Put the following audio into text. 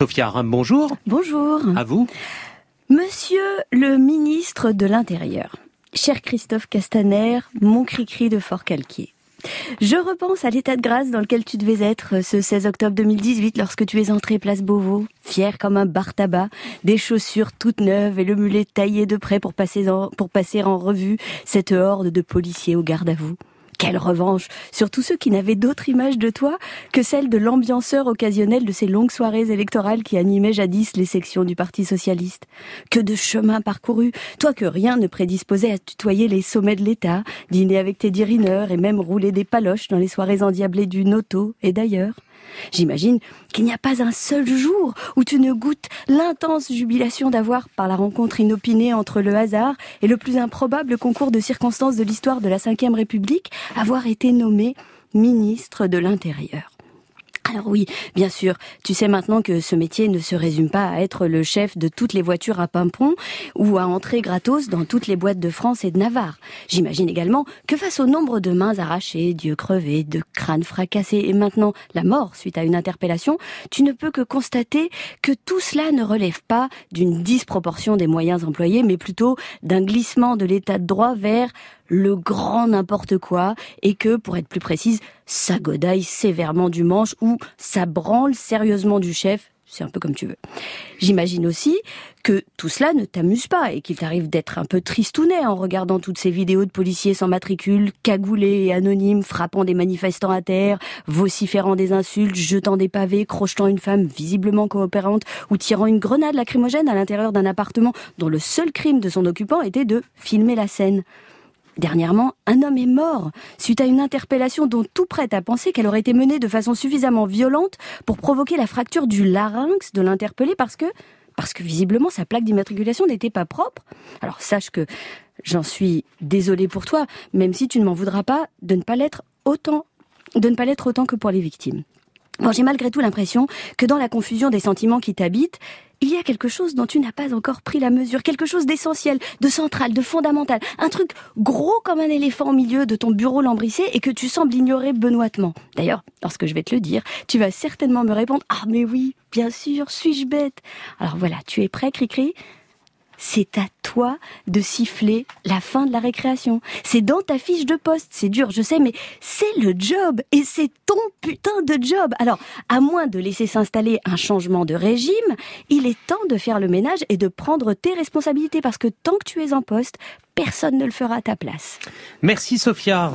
Sophia bonjour. Bonjour. À vous. Monsieur le ministre de l'Intérieur, cher Christophe Castaner, mon cri-cri de Fort-Calquier. Je repense à l'état de grâce dans lequel tu devais être ce 16 octobre 2018 lorsque tu es entré place Beauvau, fier comme un bar tabac, des chaussures toutes neuves et le mulet taillé de près pour passer pour passer en revue cette horde de policiers au garde à vous. Quelle revanche sur tous ceux qui n'avaient d'autre image de toi que celle de l'ambianceur occasionnel de ces longues soirées électorales qui animaient jadis les sections du Parti socialiste. Que de chemin parcouru, toi que rien ne prédisposait à tutoyer les sommets de l'État, dîner avec tes dirineurs et même rouler des paloches dans les soirées endiablées du Noto et d'ailleurs. J'imagine qu'il n'y a pas un seul jour où tu ne goûtes l'intense jubilation d'avoir, par la rencontre inopinée entre le hasard et le plus improbable concours de circonstances de l'histoire de la Ve République, avoir été nommé ministre de l'Intérieur. Alors oui, bien sûr, tu sais maintenant que ce métier ne se résume pas à être le chef de toutes les voitures à pimpon ou à entrer gratos dans toutes les boîtes de France et de Navarre. J'imagine également que face au nombre de mains arrachées, d'yeux crevés, de crânes fracassés et maintenant la mort suite à une interpellation, tu ne peux que constater que tout cela ne relève pas d'une disproportion des moyens employés, mais plutôt d'un glissement de l'état de droit vers le grand n'importe quoi et que, pour être plus précise, ça godaille sévèrement du manche ou ça branle sérieusement du chef c'est un peu comme tu veux. J'imagine aussi que tout cela ne t'amuse pas et qu'il t'arrive d'être un peu tristounet en regardant toutes ces vidéos de policiers sans matricule, cagoulés et anonymes, frappant des manifestants à terre, vociférant des insultes, jetant des pavés, crochetant une femme visiblement coopérante ou tirant une grenade lacrymogène à l'intérieur d'un appartement dont le seul crime de son occupant était de filmer la scène. Dernièrement, un homme est mort suite à une interpellation dont tout prête à penser qu'elle aurait été menée de façon suffisamment violente pour provoquer la fracture du larynx de l'interpellé parce que, parce que visiblement sa plaque d'immatriculation n'était pas propre. Alors sache que j'en suis désolée pour toi, même si tu ne m'en voudras pas de ne pas l'être autant, de ne pas l'être autant que pour les victimes. Bon, j'ai malgré tout l'impression que dans la confusion des sentiments qui t'habitent, il y a quelque chose dont tu n'as pas encore pris la mesure, quelque chose d'essentiel, de central, de fondamental, un truc gros comme un éléphant au milieu de ton bureau lambrissé et que tu sembles ignorer benoîtement. D'ailleurs, lorsque je vais te le dire, tu vas certainement me répondre Ah mais oui, bien sûr, suis-je bête? Alors voilà, tu es prêt, Cricri? C'est à toi de siffler la fin de la récréation. C'est dans ta fiche de poste, c'est dur, je sais, mais c'est le job et c'est ton putain de job. Alors, à moins de laisser s'installer un changement de régime, il est temps de faire le ménage et de prendre tes responsabilités parce que tant que tu es en poste, personne ne le fera à ta place. Merci Sophia